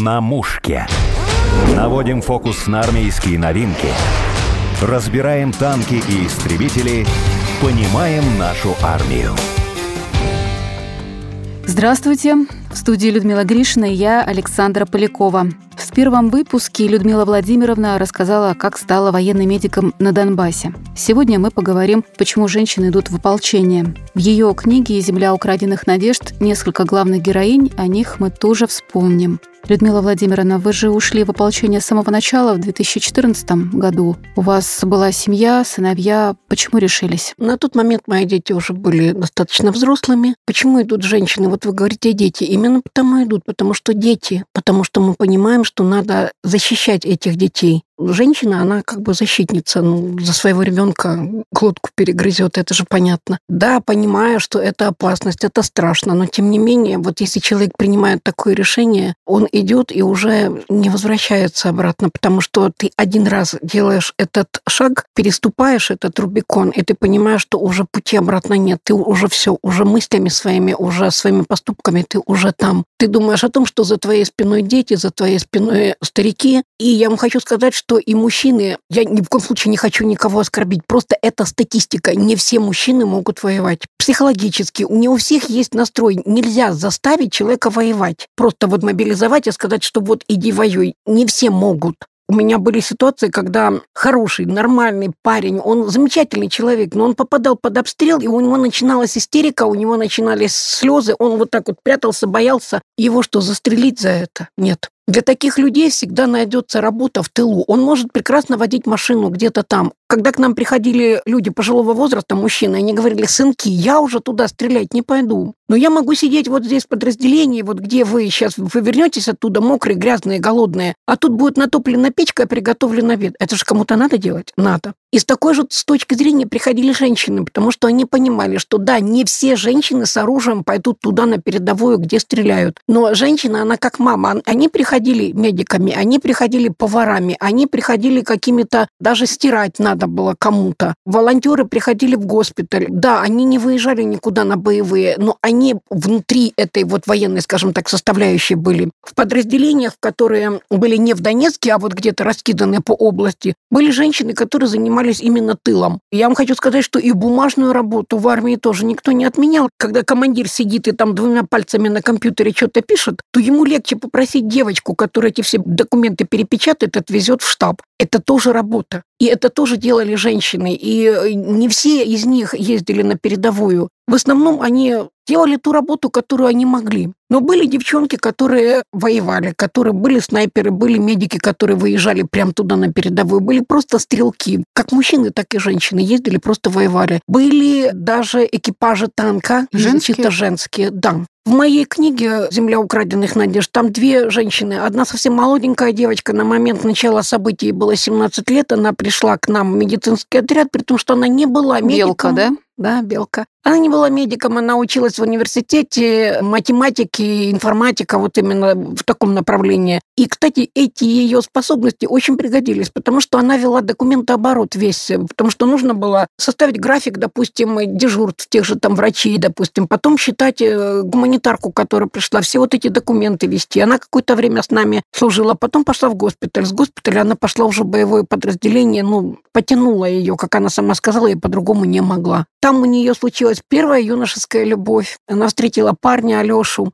На мушке. Наводим фокус на армейские новинки. Разбираем танки и истребители. Понимаем нашу армию. Здравствуйте. В студии Людмила Гришина и я, Александра Полякова. В первом выпуске Людмила Владимировна рассказала, как стала военным медиком на Донбассе. Сегодня мы поговорим, почему женщины идут в ополчение. В ее книге «Земля украденных надежд» несколько главных героинь, о них мы тоже вспомним. Людмила Владимировна, вы же ушли в ополчение с самого начала в 2014 году. У вас была семья, сыновья. Почему решились? На тот момент мои дети уже были достаточно взрослыми. Почему идут женщины? Вот вы говорите дети. Именно потому идут, потому что дети, потому что мы понимаем, что надо защищать этих детей женщина, она как бы защитница, ну, за своего ребенка глотку перегрызет, это же понятно. Да, понимаю, что это опасность, это страшно, но тем не менее, вот если человек принимает такое решение, он идет и уже не возвращается обратно, потому что ты один раз делаешь этот шаг, переступаешь этот Рубикон, и ты понимаешь, что уже пути обратно нет, ты уже все, уже мыслями своими, уже своими поступками ты уже там. Ты думаешь о том, что за твоей спиной дети, за твоей спиной старики, и я вам хочу сказать, что что и мужчины, я ни в коем случае не хочу никого оскорбить, просто это статистика. Не все мужчины могут воевать. Психологически у не у всех есть настрой. Нельзя заставить человека воевать. Просто вот мобилизовать и сказать, что вот иди воюй. Не все могут. У меня были ситуации, когда хороший, нормальный парень, он замечательный человек, но он попадал под обстрел, и у него начиналась истерика, у него начинались слезы, он вот так вот прятался, боялся. Его что, застрелить за это? Нет. Для таких людей всегда найдется работа в тылу. Он может прекрасно водить машину где-то там. Когда к нам приходили люди пожилого возраста, мужчины, они говорили, сынки, я уже туда стрелять не пойду. Но я могу сидеть вот здесь в подразделении, вот где вы сейчас, вы вернетесь оттуда мокрые, грязные, голодные, а тут будет натоплена печка и приготовлен обед. Это же кому-то надо делать? Надо. И с такой же с точки зрения приходили женщины, потому что они понимали, что да, не все женщины с оружием пойдут туда на передовую, где стреляют. Но женщина, она как мама. Они приходили медиками, они приходили поварами, они приходили какими-то, даже стирать надо надо было кому-то. Волонтеры приходили в госпиталь. Да, они не выезжали никуда на боевые, но они внутри этой вот военной, скажем так, составляющей были. В подразделениях, которые были не в Донецке, а вот где-то раскиданы по области, были женщины, которые занимались именно тылом. Я вам хочу сказать, что и бумажную работу в армии тоже никто не отменял. Когда командир сидит и там двумя пальцами на компьютере что-то пишет, то ему легче попросить девочку, которая эти все документы перепечатает, отвезет в штаб. Это тоже работа. И это тоже делали женщины. И э, не все из них ездили на передовую. В основном они делали ту работу, которую они могли. Но были девчонки, которые воевали, которые были снайперы, были медики, которые выезжали прямо туда на передовую, были просто стрелки. Как мужчины, так и женщины ездили, просто воевали. Были даже экипажи танка, женские? чисто женские, да. В моей книге «Земля украденных надежд» там две женщины. Одна совсем молоденькая девочка, на момент начала событий ей было 17 лет, она пришла к нам в медицинский отряд, при том, что она не была медиком. Белка, да? Да, Белка. Она не была медиком, она училась в университете математики, информатика, вот именно в таком направлении. И, кстати, эти ее способности очень пригодились, потому что она вела документооборот весь, потому что нужно было составить график, допустим, дежурств тех же там врачей, допустим, потом считать э, гуманитарку, которая пришла, все вот эти документы вести. Она какое-то время с нами служила, потом пошла в госпиталь. С госпиталя она пошла уже в боевое подразделение, ну, потянула ее, как она сама сказала, и по-другому не могла. Там у нее случилась первая юношеская любовь. Она встретила парня Алешу.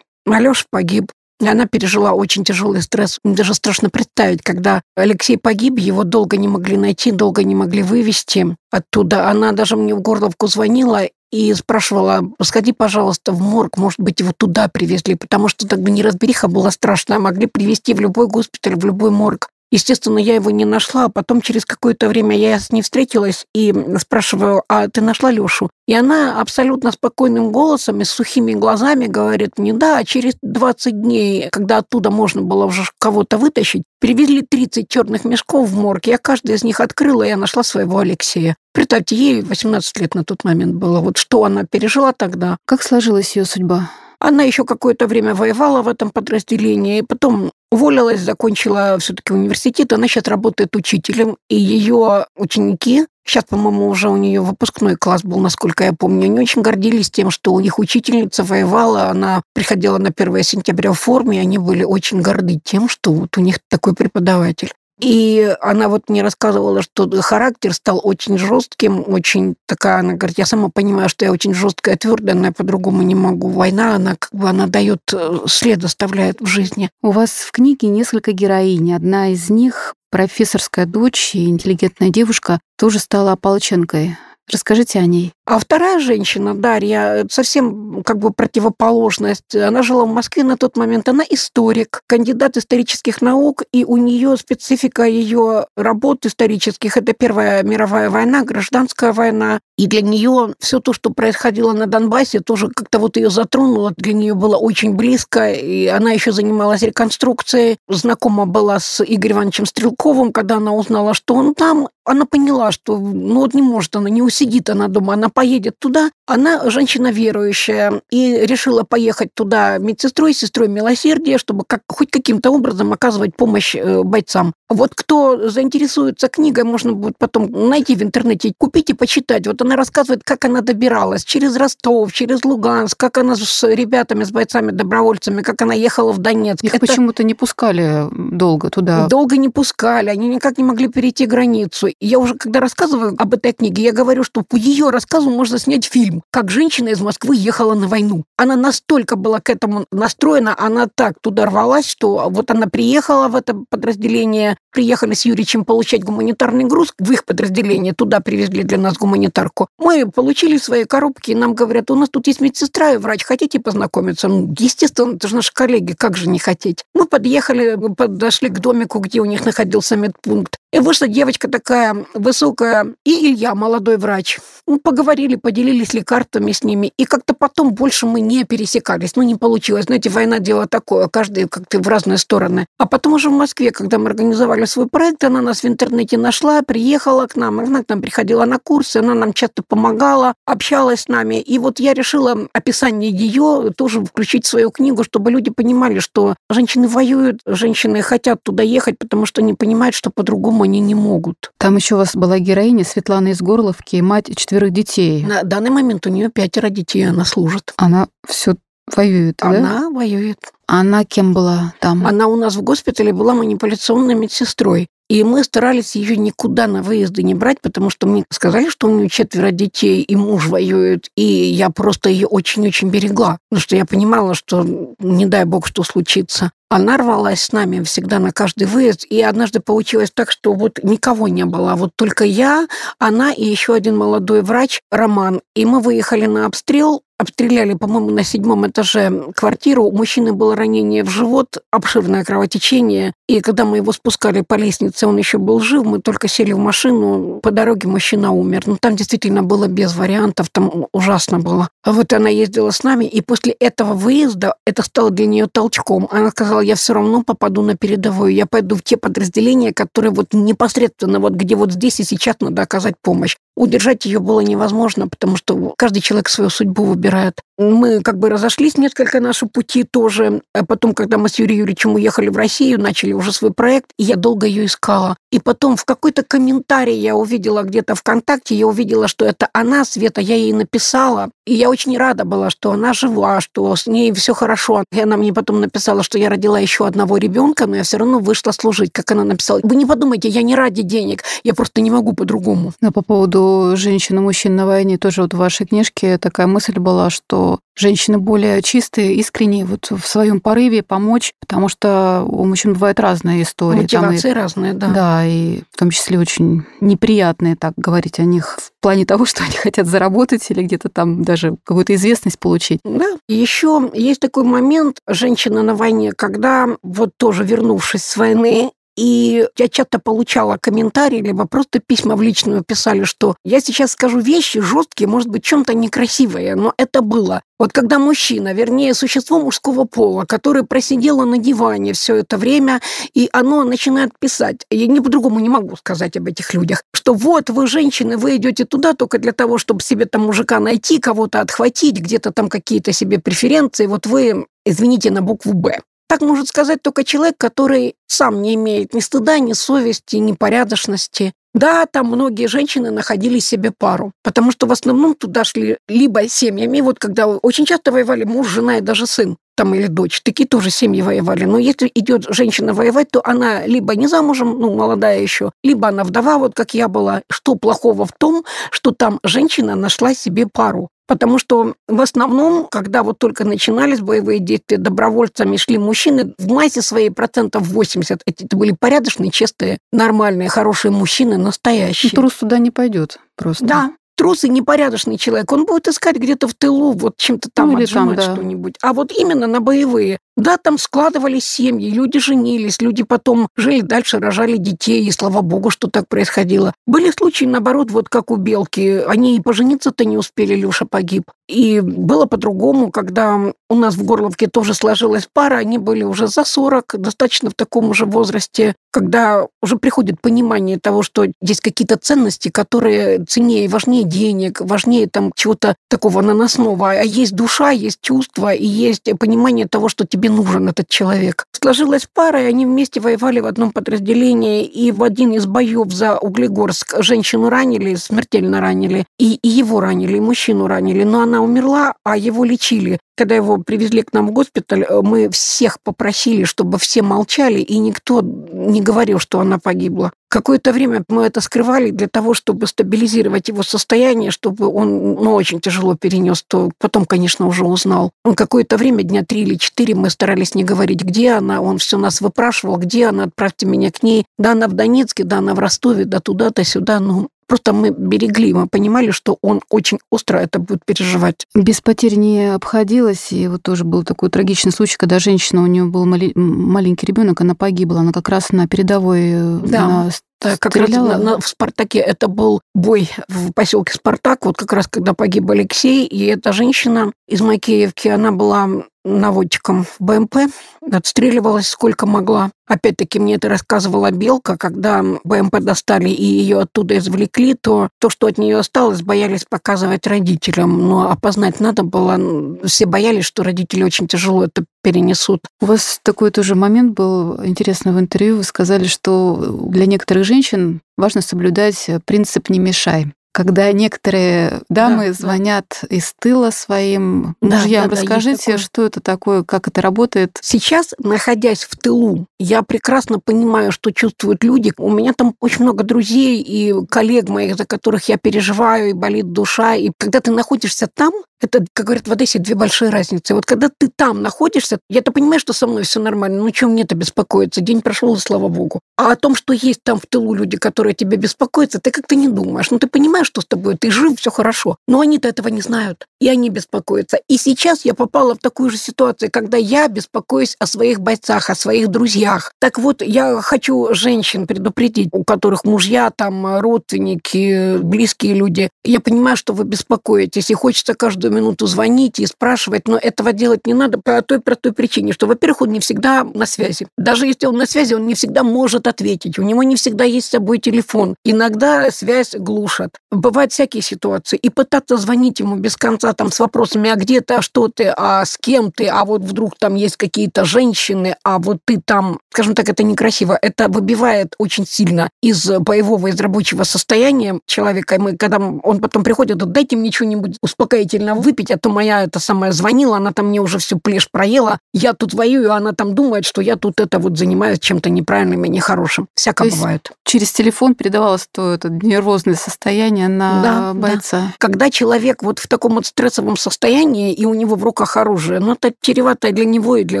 Алеша погиб. И она пережила очень тяжелый стресс. Мне даже страшно представить, когда Алексей погиб, его долго не могли найти, долго не могли вывести оттуда. Она даже мне в Горловку звонила и спрашивала, сходи, пожалуйста, в морг, может быть, его туда привезли, потому что тогда неразбериха была страшная, могли привезти в любой госпиталь, в любой морг. Естественно, я его не нашла, а потом через какое-то время я с ней встретилась и спрашиваю, а ты нашла Лешу? И она абсолютно спокойным голосом и с сухими глазами говорит мне, да, через 20 дней, когда оттуда можно было уже кого-то вытащить, привезли 30 черных мешков в морг, я каждый из них открыла, и я нашла своего Алексея. Представьте, ей 18 лет на тот момент было. Вот что она пережила тогда. Как сложилась ее судьба? Она еще какое-то время воевала в этом подразделении, и потом уволилась, закончила все-таки университет, она сейчас работает учителем, и ее ученики Сейчас, по-моему, уже у нее выпускной класс был, насколько я помню. Они очень гордились тем, что у них учительница воевала, она приходила на 1 сентября в форме, и они были очень горды тем, что вот у них такой преподаватель. И она вот мне рассказывала, что характер стал очень жестким, очень такая, она говорит, я сама понимаю, что я очень жесткая, твердая, но я по-другому не могу. Война, она как бы, она дает э, след, оставляет в жизни. У вас в книге несколько героинь. Одна из них профессорская дочь и интеллигентная девушка тоже стала ополченкой. Расскажите о ней. А вторая женщина, Дарья, совсем как бы противоположность. Она жила в Москве на тот момент. Она историк, кандидат исторических наук, и у нее специфика ее работ исторических. Это Первая мировая война, гражданская война. И для нее все то, что происходило на Донбассе, тоже как-то вот ее затронуло. Для нее было очень близко. И она еще занималась реконструкцией. Знакома была с Игорем Ивановичем Стрелковым, когда она узнала, что он там. Она поняла, что ну вот не может она, не усидит она дома, она поедет туда. Она женщина верующая и решила поехать туда медсестрой, сестрой милосердия, чтобы как, хоть каким-то образом оказывать помощь э, бойцам. Вот кто заинтересуется книгой, можно будет потом найти в интернете, купить и почитать. Вот она рассказывает, как она добиралась через Ростов, через Луганск, как она с ребятами, с бойцами-добровольцами, как она ехала в Донецк. Их Это... почему-то не пускали долго туда. Долго не пускали, они никак не могли перейти границу. И я уже, когда рассказываю об этой книге, я говорю, что ее рассказу можно снять фильм, как женщина из Москвы ехала на войну. Она настолько была к этому настроена, она так туда рвалась, что вот она приехала в это подразделение, приехали с Юричем получать гуманитарный груз в их подразделение, туда привезли для нас гуманитарку. Мы получили свои коробки, и нам говорят, у нас тут есть медсестра и врач, хотите познакомиться? Ну, естественно, это же наши коллеги, как же не хотеть? Мы подъехали, подошли к домику, где у них находился медпункт. И вышла девочка такая высокая, и Илья, молодой врач. Мы поговорили, поделились лекарствами с ними, и как-то потом больше мы не пересекались. Ну, не получилось. Знаете, война дело такое, каждый как-то в разные стороны. А потом уже в Москве, когда мы организовали свой проект, она нас в интернете нашла, приехала к нам, она к нам приходила на курсы, она нам часто помогала, общалась с нами. И вот я решила описание ее тоже включить в свою книгу, чтобы люди понимали, что женщины воюют, женщины хотят туда ехать, потому что не понимают, что по-другому они не могут. Там еще у вас была героиня Светлана из Горловки, мать четверых детей. На данный момент у нее пятеро детей, она служит. Она все воюет, Она да? Она воюет. Она кем была там? Она у нас в госпитале была манипуляционной медсестрой. И мы старались ее никуда на выезды не брать, потому что мне сказали, что у нее четверо детей, и муж воюет, и я просто ее очень-очень берегла, потому что я понимала, что не дай бог, что случится. Она рвалась с нами всегда на каждый выезд, и однажды получилось так, что вот никого не было, а вот только я, она и еще один молодой врач, Роман. И мы выехали на обстрел, обстреляли, по-моему, на седьмом этаже квартиру. У мужчины было ранение в живот, обширное кровотечение. И когда мы его спускали по лестнице, он еще был жив. Мы только сели в машину. По дороге мужчина умер. Ну, там действительно было без вариантов. Там ужасно было. А вот она ездила с нами. И после этого выезда это стало для нее толчком. Она сказала, я все равно попаду на передовую. Я пойду в те подразделения, которые вот непосредственно вот где вот здесь и сейчас надо оказать помощь. Удержать ее было невозможно, потому что каждый человек свою судьбу выбирает. Мы как бы разошлись несколько наши пути тоже. А потом, когда мы с Юрием Юрьевичем уехали в Россию, начали уже свой проект, и я долго ее искала. И потом в какой-то комментарий я увидела где-то ВКонтакте, я увидела, что это она, Света, я ей написала. И я очень рада была, что она жива, что с ней все хорошо. И она мне потом написала, что я родила еще одного ребенка, но я все равно вышла служить, как она написала. Вы не подумайте, я не ради денег, я просто не могу по-другому. Но по поводу женщин и мужчин на войне тоже вот в вашей книжке такая мысль была, что женщины более чистые, искренние вот в своем порыве помочь, потому что у мужчин бывают разные истории. Мотивации и, разные, да. Да, и в том числе очень неприятные, так говорить о них, в плане того, что они хотят заработать или где-то там даже какую-то известность получить. Да. Еще есть такой момент, женщина на войне, когда вот тоже вернувшись с войны, и я часто получала комментарии, либо просто письма в личную писали, что я сейчас скажу вещи жесткие, может быть, чем-то некрасивые, но это было. Вот когда мужчина, вернее, существо мужского пола, которое просидело на диване все это время, и оно начинает писать, я не по-другому не могу сказать об этих людях, что вот вы, женщины, вы идете туда только для того, чтобы себе там мужика найти, кого-то отхватить, где-то там какие-то себе преференции, вот вы, извините, на букву «Б». Так может сказать только человек, который сам не имеет ни стыда, ни совести, ни порядочности. Да, там многие женщины находили себе пару, потому что в основном туда шли либо семьями, вот когда очень часто воевали муж, жена и даже сын, там или дочь, такие тоже семьи воевали. Но если идет женщина воевать, то она либо не замужем, ну, молодая еще, либо она вдова, вот как я была. Что плохого в том, что там женщина нашла себе пару? Потому что в основном, когда вот только начинались боевые действия, добровольцами шли мужчины, в массе своей процентов 80. Это были порядочные, честные, нормальные, хорошие мужчины, настоящие. Ну, трус туда не пойдет просто. Да, трус и непорядочный человек, он будет искать где-то в тылу, вот чем-то там ну, отжимать там, да. что-нибудь. А вот именно на боевые. Да, там складывались семьи, люди женились, люди потом жили дальше, рожали детей, и слава богу, что так происходило. Были случаи, наоборот, вот как у Белки. Они и пожениться-то не успели, Люша погиб. И было по-другому, когда у нас в Горловке тоже сложилась пара, они были уже за 40, достаточно в таком уже возрасте, когда уже приходит понимание того, что есть какие-то ценности, которые ценнее важнее денег, важнее там чего-то такого наносного, а есть душа, есть чувства и есть понимание того, что тебе нужен этот человек. Сложилась пара, и они вместе воевали в одном подразделении, и в один из боев за Углегорск женщину ранили, смертельно ранили, и, и его ранили, и мужчину ранили, но она умерла, а его лечили. Когда его привезли к нам в госпиталь, э, мы всех попросили, чтобы все молчали, и никто не говорил, что она погибла. Какое-то время мы это скрывали для того, чтобы стабилизировать его состояние, чтобы он ну, очень тяжело перенес, то потом, конечно, уже узнал. Он какое-то время, дня три или четыре, мы старались не говорить, где она. Он все нас выпрашивал, где она, отправьте меня к ней. Да, она в Донецке, да, она в Ростове, да туда-то, сюда. Ну, Просто мы берегли, мы понимали, что он очень остро это будет переживать. Без потерь не обходилось. И вот тоже был такой трагичный случай, когда женщина, у нее был мали- маленький ребенок, она погибла. Она как раз на передовой да. на как раз на, на, в «Спартаке» это был бой в поселке Спартак, вот как раз когда погиб Алексей, и эта женщина из Макеевки, она была наводчиком в БМП, отстреливалась сколько могла. Опять-таки мне это рассказывала Белка, когда БМП достали и ее оттуда извлекли, то то, что от нее осталось, боялись показывать родителям. Но опознать надо было. Все боялись, что родители очень тяжело это перенесут. У вас такой тоже момент был интересно в интервью. Вы сказали, что для некоторых женщин важно соблюдать принцип «не мешай» когда некоторые дамы да, звонят да. из тыла своим мужьям. Да, да, Расскажите, что это такое, как это работает? Сейчас, находясь в тылу, я прекрасно понимаю, что чувствуют люди. У меня там очень много друзей и коллег моих, за которых я переживаю, и болит душа. И когда ты находишься там, это, как говорят в Одессе, две большие разницы. Вот когда ты там находишься, я-то понимаю, что со мной все нормально, ну чем мне это беспокоиться? День прошел, и слава богу. А о том, что есть там в тылу люди, которые тебе беспокоятся, ты как-то не думаешь. Ну ты понимаешь, что с тобой, ты жив, все хорошо. Но они-то этого не знают, и они беспокоятся. И сейчас я попала в такую же ситуацию, когда я беспокоюсь о своих бойцах, о своих друзьях. Так вот, я хочу женщин предупредить, у которых мужья, там, родственники, близкие люди. Я понимаю, что вы беспокоитесь, и хочется каждую минуту звонить и спрашивать, но этого делать не надо по той, по той причине, что, во-первых, он не всегда на связи. Даже если он на связи, он не всегда может ответить. У него не всегда есть с собой телефон. Иногда связь глушат. Бывают всякие ситуации. И пытаться звонить ему без конца там с вопросами, а где ты, а что ты, а с кем ты, а вот вдруг там есть какие-то женщины, а вот ты там, скажем так, это некрасиво. Это выбивает очень сильно из боевого, из рабочего состояния человека. И мы, когда он потом приходит, дайте мне что-нибудь успокоительного выпить, а то моя это самая звонила, она там мне уже всю плешь проела, я тут воюю, а она там думает, что я тут это вот занимаюсь чем-то неправильным и нехорошим. Всякое то бывает. Через телефон передавалось то это нервозное состояние на да, бойца. Да. Когда человек вот в таком вот стрессовом состоянии, и у него в руках оружие, ну это чревато для него и для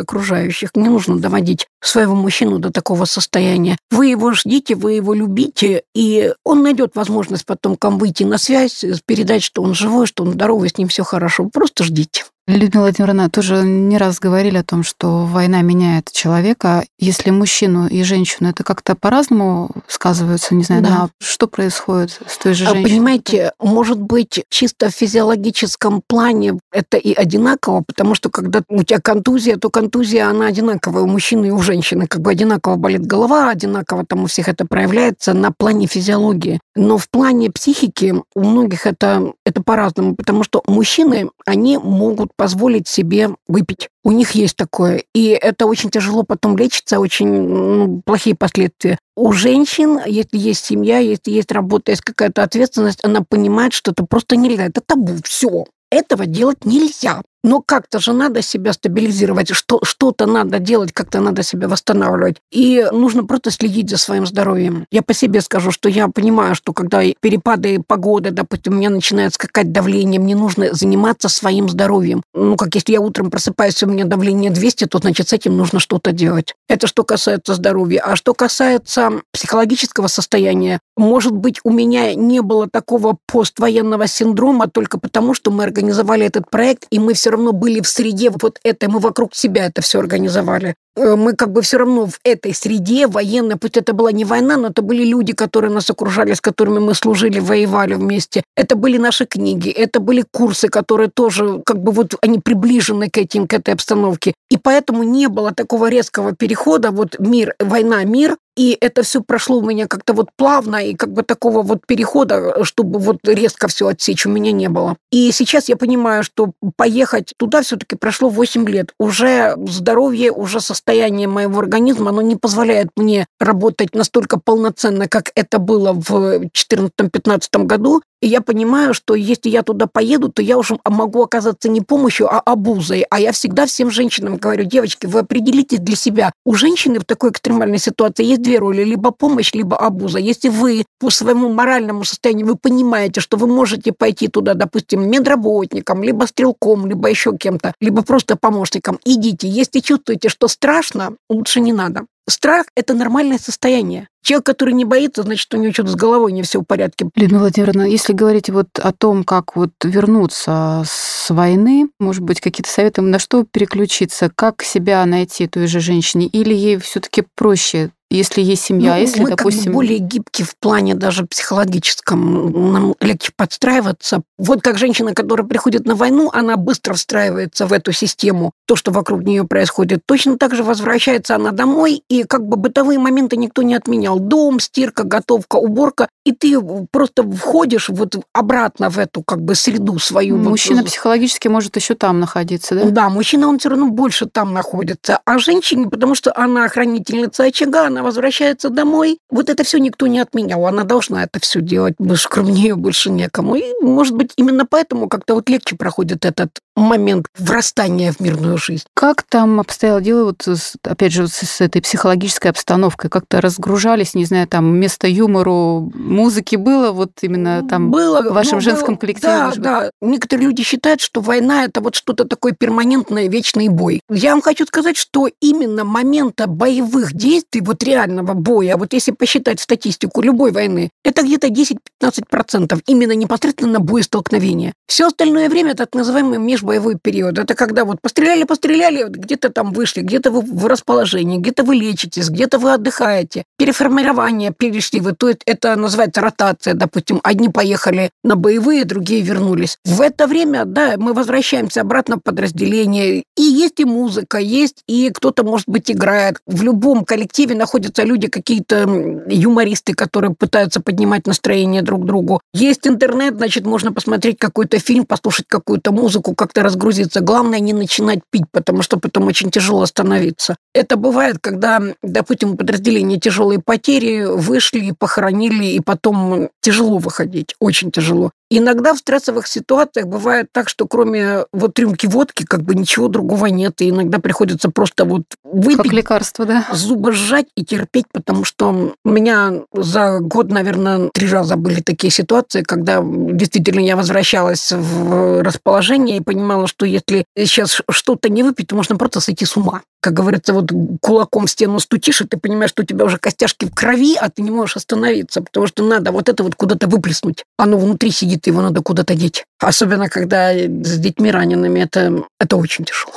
окружающих. Не нужно доводить своего мужчину до такого состояния. Вы его ждите, вы его любите, и он найдет возможность потом к вам выйти на связь, передать, что он живой, что он здоровый, с ним все хорошо. Просто ждите. Людмила Владимировна, тоже не раз говорили о том, что война меняет человека. Если мужчину и женщину это как-то по-разному сказывается, не знаю, да. Да, что происходит с той же а женщиной? Понимаете, может быть, чисто в физиологическом плане это и одинаково, потому что когда у тебя контузия, то контузия, она одинаковая у мужчины и у женщины. Как бы одинаково болит голова, одинаково там у всех это проявляется на плане физиологии. Но в плане психики у многих это, это по-разному, потому что мужчины, они могут позволить себе выпить. У них есть такое. И это очень тяжело потом лечится, очень ну, плохие последствия. У женщин, если есть семья, если есть работа, есть какая-то ответственность, она понимает, что это просто нельзя. Это табу. Все. Этого делать нельзя. Но как-то же надо себя стабилизировать, что, что-то надо делать, как-то надо себя восстанавливать. И нужно просто следить за своим здоровьем. Я по себе скажу, что я понимаю, что когда перепады погоды, допустим, у меня начинает скакать давление, мне нужно заниматься своим здоровьем. Ну, как если я утром просыпаюсь, у меня давление 200, то, значит, с этим нужно что-то делать. Это что касается здоровья. А что касается психологического состояния, может быть, у меня не было такого поствоенного синдрома только потому, что мы организовали этот проект, и мы все равно были в среде вот этой, мы вокруг себя это все организовали. Э, мы как бы все равно в этой среде военной, пусть это была не война, но это были люди, которые нас окружали, с которыми мы служили, воевали вместе. Это были наши книги, это были курсы, которые тоже как бы вот они приближены к этим, к этой обстановке. И поэтому не было такого резкого перехода, вот мир, война, мир, и это все прошло у меня как-то вот плавно, и как бы такого вот перехода, чтобы вот резко все отсечь, у меня не было. И сейчас я понимаю, что поехать туда все-таки прошло 8 лет. Уже здоровье, уже состояние моего организма, оно не позволяет мне работать настолько полноценно, как это было в 2014-2015 году. И я понимаю, что если я туда поеду, то я уже могу оказаться не помощью, а обузой. А я всегда всем женщинам говорю, девочки, вы определитесь для себя. У женщины в такой экстремальной ситуации есть две роли, либо помощь, либо обуза. Если вы по своему моральному состоянию, вы понимаете, что вы можете пойти туда, допустим, медработником, либо стрелком, либо еще кем-то, либо просто помощником, идите. Если чувствуете, что страшно, лучше не надо. Страх – это нормальное состояние. Человек, который не боится, значит, у него что-то с головой не все в порядке. Людмила Владимировна, если говорить вот о том, как вот вернуться с войны, может быть, какие-то советы, на что переключиться, как себя найти той же женщине, или ей все таки проще если есть семья, ну, если, мы допустим... как бы более гибкие в плане даже психологическом, нам легче подстраиваться. Вот как женщина, которая приходит на войну, она быстро встраивается в эту систему, то, что вокруг нее происходит. Точно так же возвращается она домой, и как бы бытовые моменты никто не отменял. Дом, стирка, готовка, уборка, и ты просто входишь вот обратно в эту как бы среду свою. Мужчина вот. психологически может еще там находиться, да? Да, мужчина, он все равно больше там находится. А женщине, потому что она хранительница очага, она возвращается домой. Вот это все никто не отменял. Она должна это все делать. Больше, кроме нее больше некому. И, может быть, именно поэтому как-то вот легче проходит этот момент врастания в мирную жизнь. Как там обстояло дело, вот, опять же, с этой психологической обстановкой? Как-то разгружались, не знаю, там, вместо юмору музыки было, вот именно там было, в вашем ну, женском было, коллективе? Да, да. Некоторые люди считают, что война – это вот что-то такое перманентное, вечный бой. Я вам хочу сказать, что именно момента боевых действий, вот реального боя, вот если посчитать статистику любой войны, это где-то 10-15% именно непосредственно боестолкновения. Все остальное время так называемый межбоевой период. Это когда вот постреляли, постреляли, где-то там вышли, где-то вы в расположении, где-то вы лечитесь, где-то вы отдыхаете. Переформирование перешли вы, то есть это называется ротация, допустим, одни поехали на боевые, другие вернулись. В это время, да, мы возвращаемся обратно в подразделение, и есть и музыка, есть и кто-то, может быть, играет. В любом коллективе находятся люди, какие-то юмористы, которые пытаются поднимать настроение друг другу. Есть интернет, значит, можно посмотреть какой-то фильм, послушать какую-то музыку, как-то разгрузиться. Главное не начинать пить, потому что потом очень тяжело остановиться. Это бывает, когда, допустим, у подразделения тяжелые потери, вышли, похоронили, и потом тяжело выходить, очень тяжело. Иногда в стрессовых ситуациях бывает так, что кроме вот рюмки водки как бы ничего другого нет, и иногда приходится просто вот выпить. Как лекарство, да. Зубы сжать и терпеть, потому что у меня за год, наверное, три раза были такие ситуации, когда действительно я возвращалась в расположение и понимала, что если сейчас что-то не выпить, то можно просто сойти с ума как говорится, вот кулаком в стену стучишь, и ты понимаешь, что у тебя уже костяшки в крови, а ты не можешь остановиться, потому что надо вот это вот куда-то выплеснуть. Оно внутри сидит, его надо куда-то деть. Особенно, когда с детьми ранеными, это, это очень тяжело.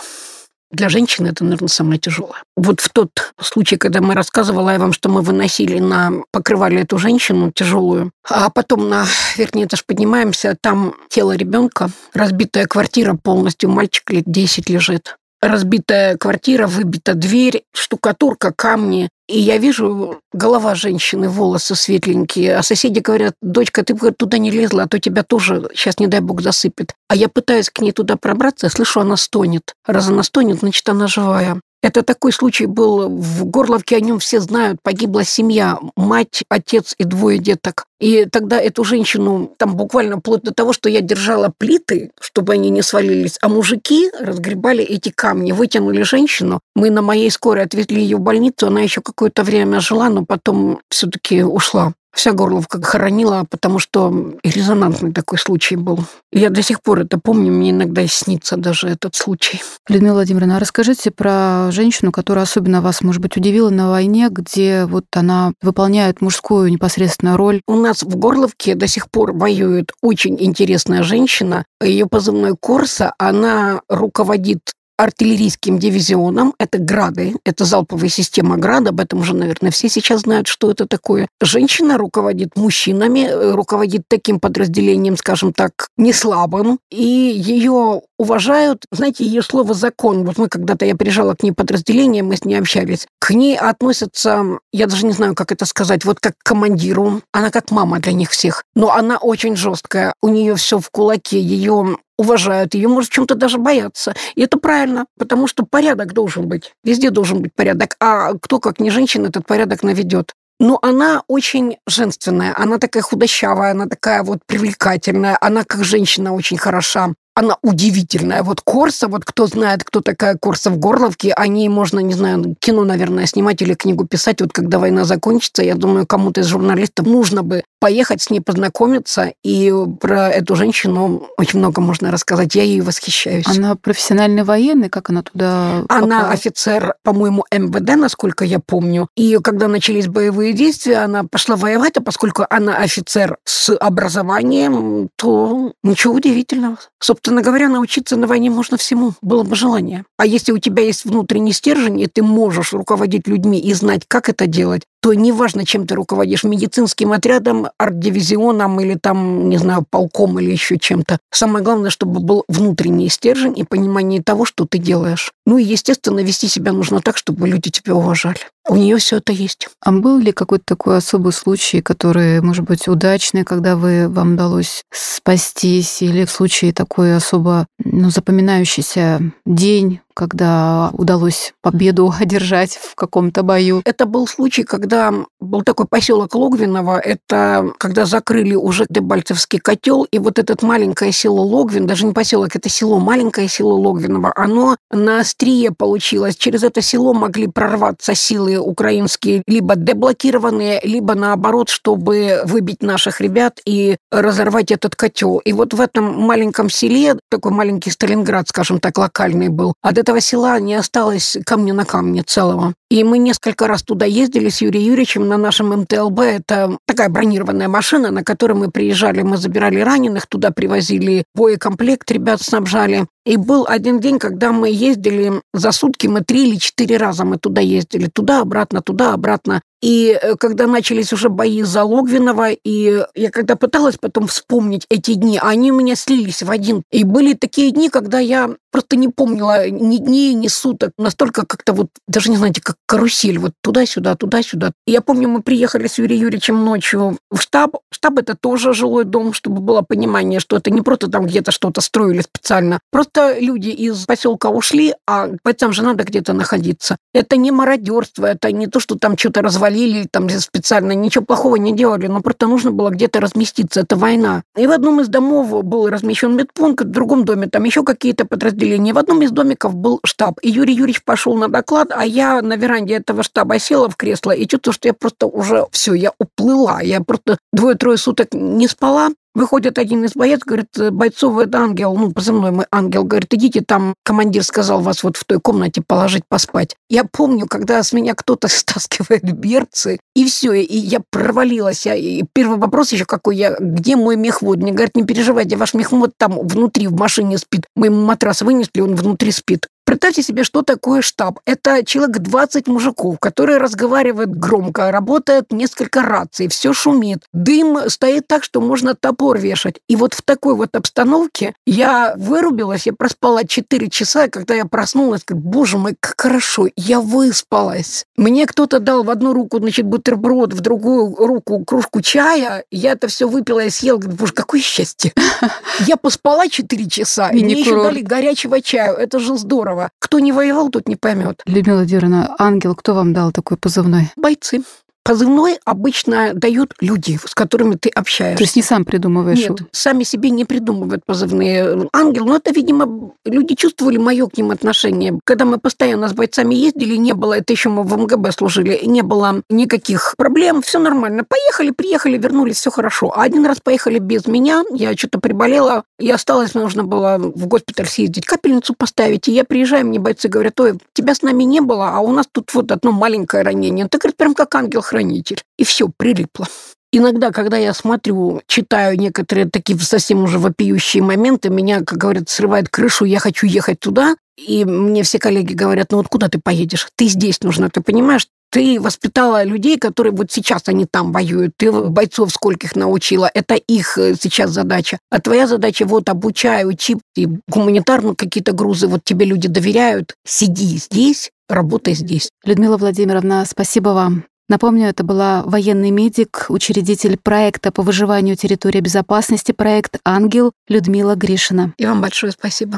Для женщины это, наверное, самое тяжелое. Вот в тот случай, когда мы рассказывала я вам, что мы выносили на... покрывали эту женщину тяжелую, а потом на верхний этаж поднимаемся, там тело ребенка, разбитая квартира полностью, мальчик лет 10 лежит. Разбитая квартира, выбита дверь, штукатурка, камни. И я вижу голова женщины, волосы светленькие, а соседи говорят, дочка, ты бы туда не лезла, а то тебя тоже сейчас, не дай бог, засыпет. А я пытаюсь к ней туда пробраться, я слышу, она стонет. Раз она стонет, значит, она живая. Это такой случай был в Горловке, о нем все знают. Погибла семья, мать, отец и двое деток. И тогда эту женщину, там буквально вплоть до того, что я держала плиты, чтобы они не свалились, а мужики разгребали эти камни, вытянули женщину. Мы на моей скорой отвезли ее в больницу, она еще какое-то время жила, но потом все-таки ушла вся Горловка хоронила, потому что резонансный такой случай был. Я до сих пор это помню, мне иногда снится даже этот случай. Людмила Владимировна, а расскажите про женщину, которая особенно вас, может быть, удивила на войне, где вот она выполняет мужскую непосредственно роль. У нас в Горловке до сих пор воюет очень интересная женщина. Ее позывной Корса, она руководит артиллерийским дивизионом. Это грады, это залповая система град. Об этом уже, наверное, все сейчас знают, что это такое. Женщина руководит мужчинами, э, руководит таким подразделением, скажем так, не слабым. И ее уважают. Знаете, ее слово «закон». Вот мы когда-то, я приезжала к ней подразделение, мы с ней общались. К ней относятся, я даже не знаю, как это сказать, вот как к командиру. Она как мама для них всех. Но она очень жесткая. У нее все в кулаке. Ее уважают ее, может, чем-то даже бояться. И это правильно, потому что порядок должен быть. Везде должен быть порядок. А кто, как не женщина, этот порядок наведет? Но она очень женственная, она такая худощавая, она такая вот привлекательная, она как женщина очень хороша она удивительная. Вот Корса, вот кто знает, кто такая Корса в Горловке, о ней можно, не знаю, кино, наверное, снимать или книгу писать. Вот когда война закончится, я думаю, кому-то из журналистов нужно бы поехать с ней познакомиться. И про эту женщину очень много можно рассказать. Я ей восхищаюсь. Она профессиональный военный? Как она туда Она попала? офицер, по-моему, МВД, насколько я помню. И когда начались боевые действия, она пошла воевать, а поскольку она офицер с образованием, то ничего удивительного. Собственно говоря, научиться на войне можно всему, было бы желание. А если у тебя есть внутренний стержень, и ты можешь руководить людьми и знать, как это делать, то неважно, чем ты руководишь, медицинским отрядом, арт-дивизионом или там, не знаю, полком или еще чем-то. Самое главное, чтобы был внутренний стержень и понимание того, что ты делаешь. Ну и, естественно, вести себя нужно так, чтобы люди тебя уважали. У нее все это есть. А был ли какой-то такой особый случай, который, может быть, удачный, когда вы, вам удалось спастись, или в случае такой особо ну, запоминающийся день, когда удалось победу одержать в каком-то бою? Это был случай, когда был такой поселок Логвиново, это когда закрыли уже Дебальцевский котел, и вот это маленькое село Логвин, даже не поселок, это село, маленькое село Логвиново, оно на острие получилось. Через это село могли прорваться силы украинские, либо деблокированные, либо наоборот, чтобы выбить наших ребят и разорвать этот котел. И вот в этом маленьком селе, такой маленький Сталинград, скажем так, локальный был, от этого села не осталось камня на камне целого. И мы несколько раз туда ездили с Юрием Юрьевичем на нашем МТЛБ. Это такая бронированная машина, на которой мы приезжали, мы забирали раненых, туда привозили боекомплект, ребят снабжали. И был один день, когда мы ездили за сутки, мы три или четыре раза мы туда ездили. Туда-обратно, туда-обратно. И э, когда начались уже бои за Логвинова, и я когда пыталась потом вспомнить эти дни, они у меня слились в один. И были такие дни, когда я просто не помнила ни дней, ни суток. Настолько как-то вот, даже не знаете, как карусель, вот туда-сюда, туда-сюда. Я помню, мы приехали с Юрием Юрьевичем ночью в штаб. Штаб – это тоже жилой дом, чтобы было понимание, что это не просто там где-то что-то строили специально. Просто люди из поселка ушли, а бойцам же надо где-то находиться. Это не мародерство, это не то, что там что-то развалили, там специально ничего плохого не делали, но просто нужно было где-то разместиться. Это война. И в одном из домов был размещен медпункт, в другом доме там еще какие-то подразделения. В одном из домиков был штаб. И Юрий Юрьевич пошел на доклад, а я на веранде этого штаба села в кресло и чувствую, что я просто уже все, я уплыла. Я просто двое-трое суток не спала. Выходит один из боец, говорит, бойцов, это ангел, ну, позывной мой ангел, говорит, идите там, командир сказал вас вот в той комнате положить поспать. Я помню, когда с меня кто-то стаскивает берцы, и все, и я провалилась. И первый вопрос еще какой я, где мой мехвод? Мне говорят, не переживайте, ваш мехвод там внутри в машине спит. Мы ему матрас вынесли, он внутри спит. Представьте себе, что такое штаб. Это человек 20 мужиков, которые разговаривают громко, работает несколько раций, все шумит. Дым стоит так, что можно топор вешать. И вот в такой вот обстановке я вырубилась, я проспала 4 часа, когда я проснулась, говорю, боже мой, как хорошо, я выспалась. Мне кто-то дал в одну руку, значит, бутерброд, в другую руку кружку чая, я это все выпила и съела, говорю, боже, какое счастье. Я поспала 4 часа, и мне еще дали горячего чаю, это же здорово. Кто не воевал, тут не поймет. Людмила Владимировна, ангел, кто вам дал такой позывной? Бойцы. Позывной обычно дают люди, с которыми ты общаешься. То есть не сам придумываешь? Нет, сами себе не придумывают позывные. Ангел, ну это, видимо, люди чувствовали мое к ним отношение. Когда мы постоянно с бойцами ездили, не было, это еще мы в МГБ служили, не было никаких проблем, все нормально. Поехали, приехали, вернулись, все хорошо. А один раз поехали без меня, я что-то приболела, и осталось, нужно было в госпиталь съездить, капельницу поставить, и я приезжаю, мне бойцы говорят, ой, тебя с нами не было, а у нас тут вот одно маленькое ранение. Ты, говорит, прям как ангел хранитель. И все, прилипло. Иногда, когда я смотрю, читаю некоторые такие совсем уже вопиющие моменты, меня, как говорят, срывает крышу, я хочу ехать туда, и мне все коллеги говорят, ну вот куда ты поедешь? Ты здесь нужна, ты понимаешь? Ты воспитала людей, которые вот сейчас они там воюют. Ты бойцов скольких научила. Это их э, сейчас задача. А твоя задача вот обучай, учи. И гуманитарно какие-то грузы вот тебе люди доверяют. Сиди здесь, работай здесь. Людмила Владимировна, спасибо вам. Напомню, это была военный медик, учредитель проекта по выживанию территории безопасности, проект «Ангел» Людмила Гришина. И вам большое спасибо.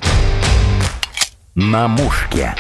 На мушке.